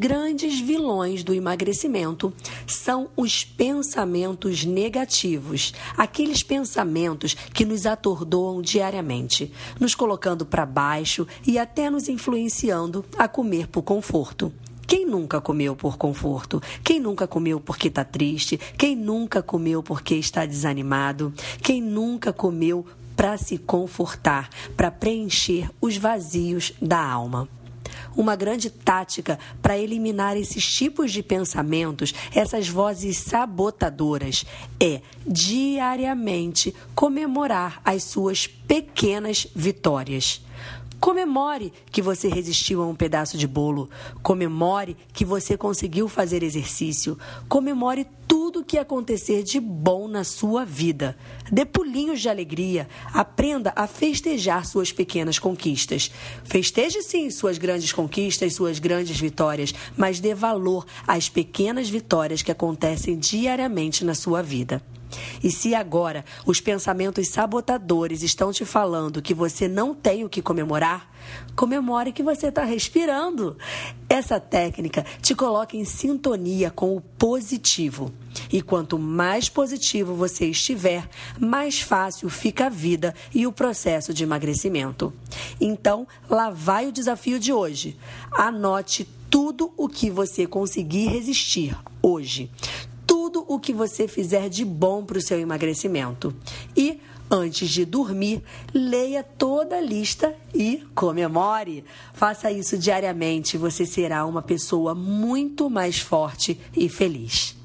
grandes vilões do emagrecimento são os pensamentos negativos, aqueles pensamentos que nos atordoam diariamente, nos colocando para baixo e até nos influenciando a comer por conforto. Quem nunca comeu por conforto? Quem nunca comeu porque está triste? Quem nunca comeu porque está desanimado? Quem nunca comeu para se confortar, para preencher os vazios da alma? Uma grande tática para eliminar esses tipos de pensamentos, essas vozes sabotadoras, é diariamente comemorar as suas pequenas vitórias. Comemore que você resistiu a um pedaço de bolo. Comemore que você conseguiu fazer exercício. Comemore tudo o que acontecer de bom na sua vida. Dê pulinhos de alegria. Aprenda a festejar suas pequenas conquistas. Festeje sim suas grandes conquistas, suas grandes vitórias, mas dê valor às pequenas vitórias que acontecem diariamente na sua vida. E se agora os pensamentos sabotadores estão te falando que você não tem o que comemorar, comemore que você está respirando. Essa técnica te coloca em sintonia com o positivo. E quanto mais positivo você estiver, mais fácil fica a vida e o processo de emagrecimento. Então, lá vai o desafio de hoje. Anote tudo o que você conseguir resistir hoje tudo o que você fizer de bom para o seu emagrecimento. E Antes de dormir, leia toda a lista e comemore. Faça isso diariamente, você será uma pessoa muito mais forte e feliz.